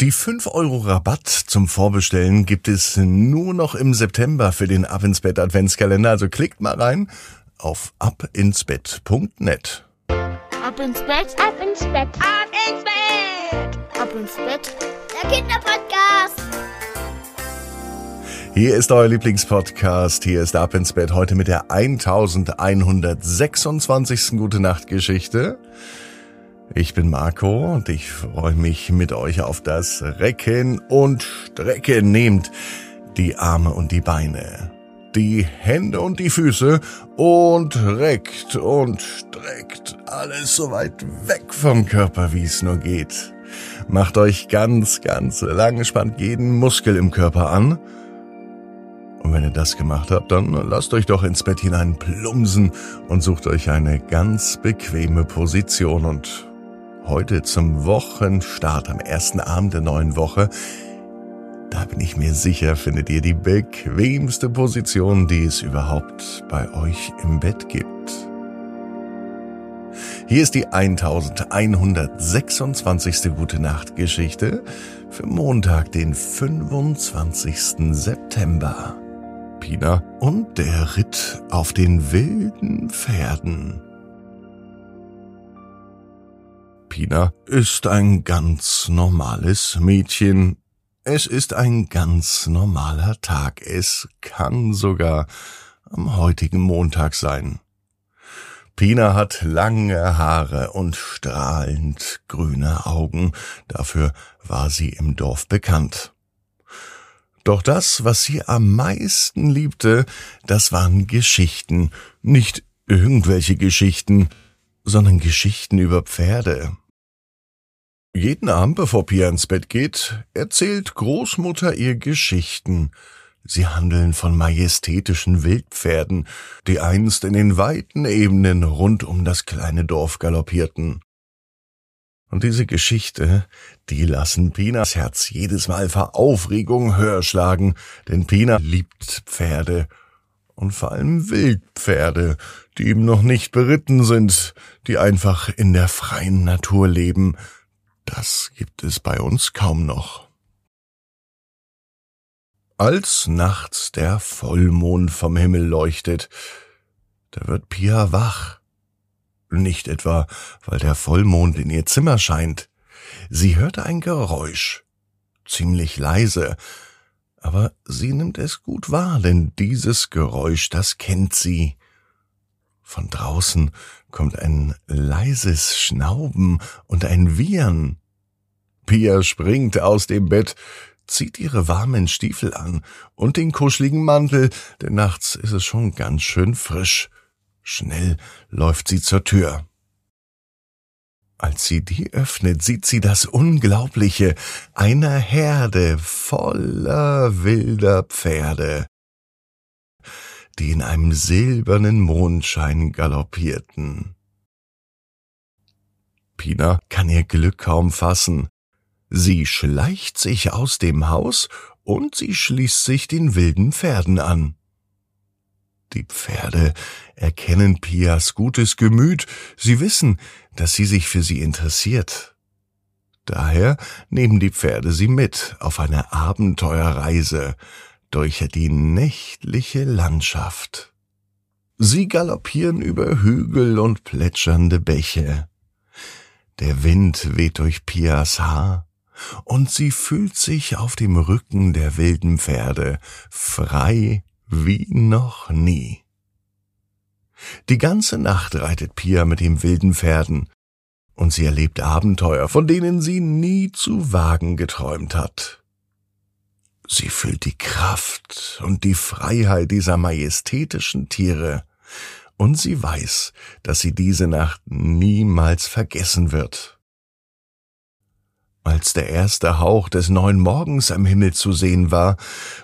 Die 5 Euro Rabatt zum Vorbestellen gibt es nur noch im September für den Ab ins Bett Adventskalender. Also klickt mal rein auf abinsbett.net. Ab ins Bett, ab ins Bett, ab ins Bett, ab ins Bett. Der Kinderpodcast. Hier ist euer Lieblingspodcast. Hier ist Ab ins Bett heute mit der 1126. Gute Nacht Geschichte. Ich bin Marco und ich freue mich mit euch auf das Recken und Strecken. Nehmt die Arme und die Beine, die Hände und die Füße und reckt und streckt alles so weit weg vom Körper, wie es nur geht. Macht euch ganz, ganz lang, spannt jeden Muskel im Körper an. Und wenn ihr das gemacht habt, dann lasst euch doch ins Bett hinein plumsen und sucht euch eine ganz bequeme Position und heute zum Wochenstart am ersten Abend der neuen Woche. Da bin ich mir sicher, findet ihr die bequemste Position, die es überhaupt bei euch im Bett gibt. Hier ist die 1126. Gute Nacht Geschichte für Montag, den 25. September. Pina und der Ritt auf den wilden Pferden. Pina ist ein ganz normales Mädchen. Es ist ein ganz normaler Tag. Es kann sogar am heutigen Montag sein. Pina hat lange Haare und strahlend grüne Augen. Dafür war sie im Dorf bekannt. Doch das, was sie am meisten liebte, das waren Geschichten. Nicht irgendwelche Geschichten, sondern Geschichten über Pferde. Jeden Abend, bevor Pia ins Bett geht, erzählt Großmutter ihr Geschichten. Sie handeln von majestätischen Wildpferden, die einst in den weiten Ebenen rund um das kleine Dorf galoppierten. Und diese Geschichte, die lassen Pinas Herz jedes Mal vor Aufregung höher schlagen, denn Pina liebt Pferde und vor allem Wildpferde, die ihm noch nicht beritten sind, die einfach in der freien Natur leben. Das gibt es bei uns kaum noch. Als nachts der Vollmond vom Himmel leuchtet, da wird Pia wach. Nicht etwa, weil der Vollmond in ihr Zimmer scheint. Sie hört ein Geräusch, ziemlich leise, aber sie nimmt es gut wahr, denn dieses Geräusch, das kennt sie. Von draußen kommt ein leises Schnauben und ein Wiehern. Pia springt aus dem Bett, zieht ihre warmen Stiefel an und den kuscheligen Mantel, denn nachts ist es schon ganz schön frisch. Schnell läuft sie zur Tür. Als sie die öffnet, sieht sie das Unglaubliche einer Herde voller wilder Pferde, die in einem silbernen Mondschein galoppierten. Pina kann ihr Glück kaum fassen. Sie schleicht sich aus dem Haus und sie schließt sich den wilden Pferden an. Die Pferde erkennen Pias gutes Gemüt, sie wissen, dass sie sich für sie interessiert. Daher nehmen die Pferde sie mit auf eine Abenteuerreise durch die nächtliche Landschaft. Sie galoppieren über Hügel und plätschernde Bäche. Der Wind weht durch Pias Haar, und sie fühlt sich auf dem Rücken der wilden Pferde frei wie noch nie. Die ganze Nacht reitet Pia mit den wilden Pferden, und sie erlebt Abenteuer, von denen sie nie zu wagen geträumt hat. Sie fühlt die Kraft und die Freiheit dieser majestätischen Tiere, und sie weiß, dass sie diese Nacht niemals vergessen wird. Als der erste Hauch des neuen Morgens am Himmel zu sehen war,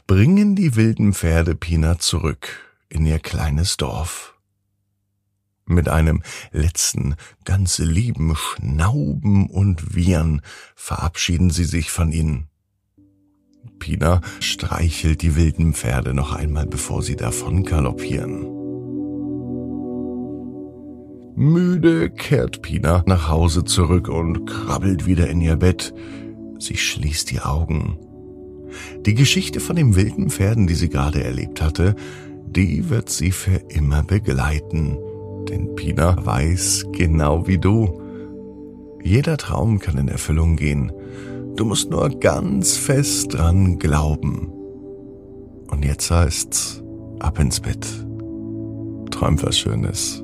bringen die wilden Pferde Pina zurück in ihr kleines Dorf. Mit einem letzten, ganz lieben Schnauben und Wiehern verabschieden sie sich von ihnen. Pina streichelt die wilden Pferde noch einmal, bevor sie davon galoppieren. Müde kehrt Pina nach Hause zurück und krabbelt wieder in ihr Bett. Sie schließt die Augen. Die Geschichte von den wilden Pferden, die sie gerade erlebt hatte, die wird sie für immer begleiten. Denn Pina weiß genau wie du. Jeder Traum kann in Erfüllung gehen. Du musst nur ganz fest dran glauben. Und jetzt heißt's ab ins Bett. Träum was Schönes.